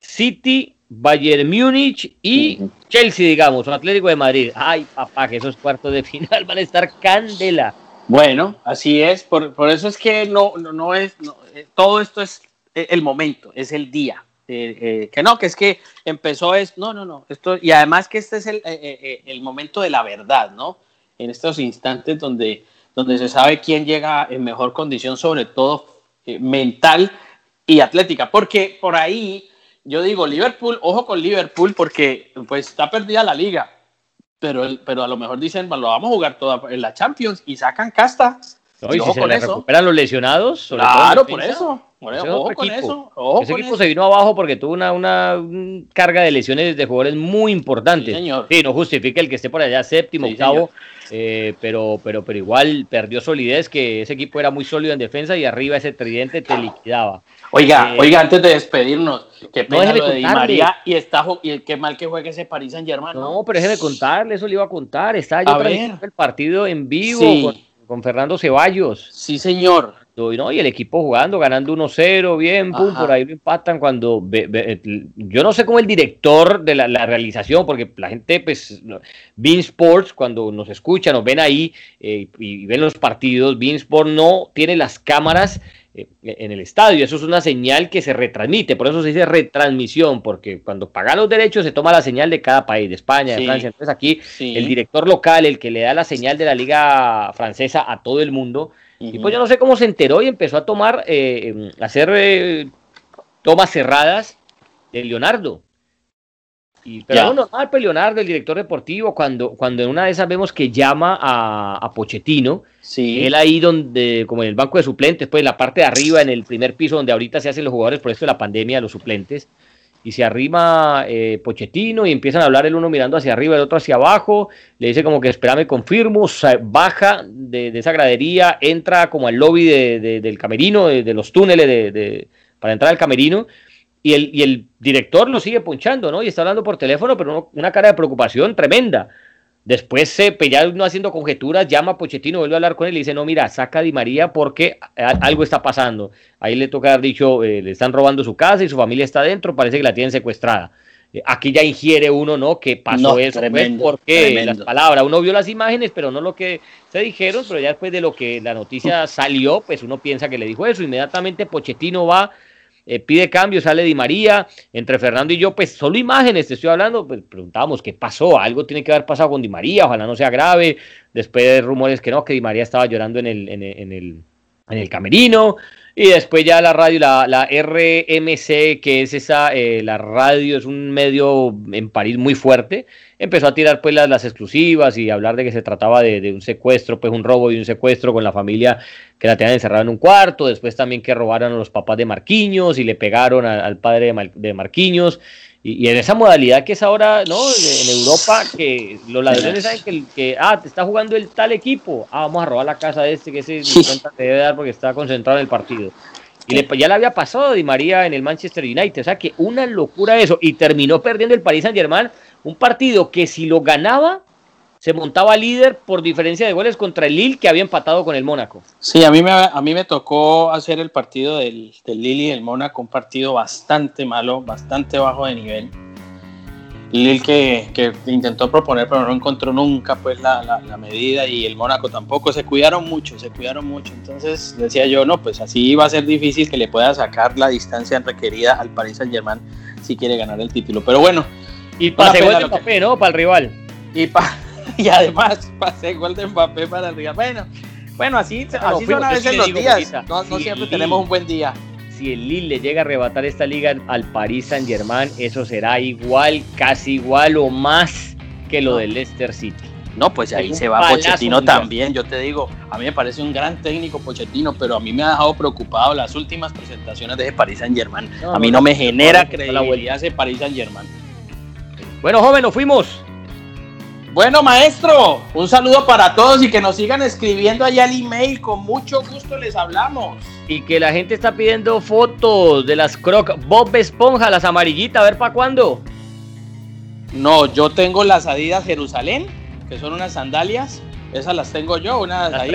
S1: City Bayern Múnich y Chelsea, digamos, o Atlético de Madrid. Ay, papá, que esos cuartos de final van a estar candela.
S2: Bueno, así es, por, eso es que no, no, es, eh, todo esto es eh, el momento, es el día. Eh, que no, que es que empezó es, no, no, no, esto, y además que este es el, el momento de la verdad, ¿no? En estos instantes donde, donde se sabe quién llega en mejor condición, sobre todo mental y atlética, porque por ahí yo digo, Liverpool, ojo con Liverpool porque pues está perdida la liga. Pero, pero a lo mejor dicen, lo vamos a jugar toda en la Champions y sacan casta.
S1: y, si se recuperan los lesionados,
S2: claro, por eso. Ojo con eso.
S1: Ese equipo se vino abajo porque tuvo una, una, carga de lesiones de jugadores muy importantes. Sí, señor. sí no justifica el que esté por allá séptimo, octavo, eh, pero, pero, pero igual perdió solidez, que ese equipo era muy sólido en defensa y arriba ese tridente te liquidaba.
S2: Oiga, eh, oiga, antes de despedirnos, qué pena lo de Di María y está y qué mal que juegue ese París Saint Germain.
S1: No, pero déjeme contarle, eso le iba a contar. Está yo el partido en vivo con, Fernando Ceballos.
S2: Sí, señor.
S1: ¿no? Y el equipo jugando, ganando 1-0, bien, pum, por ahí lo impactan cuando yo no sé cómo el director de la, realización, porque la gente, pues, Bean Sports, cuando nos escuchan, nos ven ahí eh, y ven los partidos, Bean Sports no tiene las cámaras eh, en el estadio. Eso es una señal que se retransmite, por eso se dice retransmisión, porque cuando pagan los derechos se toma la señal de cada país, de España, de Francia. Entonces aquí el director local, el que le da la señal de la liga francesa a todo el mundo, y pues yo no sé cómo se enteró y empezó a tomar, eh, a hacer eh, tomas cerradas de Leonardo. Y, pero no normal, pues Leonardo, el director deportivo, cuando, cuando en una de esas vemos que llama a, a Pochettino, sí. él ahí donde, como en el banco de suplentes, pues en la parte de arriba, en el primer piso donde ahorita se hacen los jugadores por esto de la pandemia, los suplentes, y se arrima eh, Pochettino y empiezan a hablar el uno mirando hacia arriba, el otro hacia abajo, le dice como que espérame, confirmo, baja de, esa gradería, entra como al lobby del camerino, de, los túneles de, para entrar al camerino, y el, y el director lo sigue punchando, ¿no? Y está hablando por teléfono, pero una cara de preocupación tremenda. Después, se pues, ya no haciendo conjeturas, llama a Pochettino, vuelve a hablar con él y dice, no, mira, saca a Di María porque algo está pasando. Ahí le toca haber dicho, eh, le están robando su casa y su familia está adentro, parece que la tienen secuestrada. Eh, aquí ya ingiere uno, ¿no? Que pasó eso, pues, porque las palabras, uno vio las imágenes, pero no lo que se dijeron, pero ya después de lo que la noticia salió, pues uno piensa que le dijo eso. Inmediatamente Pochettino va, eh, pide cambio, sale Di María, entre Fernando y yo, pues solo imágenes, te estoy hablando, pues preguntábamos qué pasó, algo tiene que haber pasado con Di María, ojalá no sea grave, después rumores que no, que Di María estaba llorando en el, en el, en el, en el camerino, y después ya la radio, la, la RMC, que es esa, eh, la radio es un medio en París muy fuerte, empezó a tirar pues las, las exclusivas y hablar de que se trataba de, un secuestro, pues un robo y un secuestro con la familia que la tenían encerrada en un cuarto, después también que robaron a los papás de Marquiños y le pegaron al padre de, de Marquiños. Y, en esa modalidad que es ahora, ¿no? En Europa, que los ladrones saben que, que, ah, te está jugando el tal equipo, ah, vamos a robar la casa de este, que ese cuenta te debe dar porque está concentrado en el partido. Y ya le había pasado a Di María en el Manchester United, o sea que una locura eso. Y terminó perdiendo el Paris Saint Germain, un partido que si lo ganaba, se montaba líder por diferencia de goles contra el Lille que había empatado con el Mónaco.
S2: Sí, a mí me, a mí me tocó hacer el partido del, del Lille y el Mónaco, un partido bastante malo, bastante bajo de nivel. Lille que, que intentó proponer pero no encontró nunca pues la, la, medida y el Mónaco tampoco, se cuidaron mucho, se cuidaron mucho. Entonces decía yo, no, pues así va a ser difícil que le pueda sacar la distancia requerida al Paris Saint Germain si quiere ganar el título. Pero bueno.
S1: Y pase gol de Mbappé, ¿no? Para el rival.
S2: Y para y además pasé gol de Mbappé para el Bueno, bueno así, así son a veces los días. no, siempre tenemos un buen día.
S1: Si el Lille le llega a arrebatar esta liga al Paris Saint Germain, eso será igual, casi igual o más que lo del Leicester City.
S2: No, pues ahí se va Pochettino también. Yo te digo, a mí me parece un gran técnico Pochettino, pero a mí me ha dejado preocupado las últimas presentaciones de Paris Saint Germain. a mí no, me genera credibilidad ese Paris Saint Germain.
S1: Bueno, joven, nos fuimos.
S2: Bueno, maestro, un saludo para todos y que nos sigan escribiendo allá al email. Con mucho gusto les hablamos.
S1: Y que la gente está pidiendo fotos de las Croc Bob Esponja, las amarillitas, a ver para cuándo.
S2: No, yo tengo las Adidas Jerusalén, que son unas sandalias. Esas las tengo yo, unas
S1: las ahí.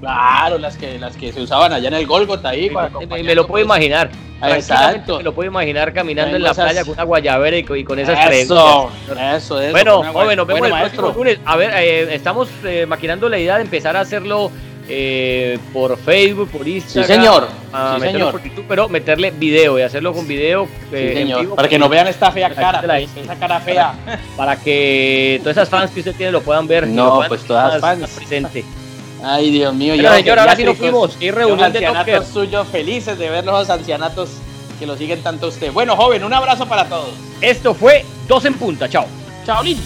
S2: Claro, las que, las que se usaban allá en el Golgota ahí.
S1: Me, me lo puedo imaginar. Exacto. Me lo puedo imaginar caminando en la playa con una guayabera y con, esas
S2: Eso, eso, eso.
S1: Bueno, joven, nos vemos maestro. A ver, eh, estamos eh, maquinando la idea de empezar a hacerlo eh, por Facebook, por Instagram.
S2: Sí, señor.
S1: sí, señor. pero meterle video y hacerlo con video.
S2: sí, señor. para que no vean esta fea cara, esa cara fea.
S1: Para, que todas esas fans que usted tiene lo puedan ver.
S2: No, pues todas las fans.
S1: Presente.
S2: Ay, Dios mío.
S1: Pero, señor, ahora sí nos fuimos. Y reunión de
S2: ancianatos suyos felices de ver los ancianatos que lo siguen tanto usted. Bueno, joven, un abrazo para todos.
S1: Esto fue Dos en Punta. Chao.
S2: Chao, lindo.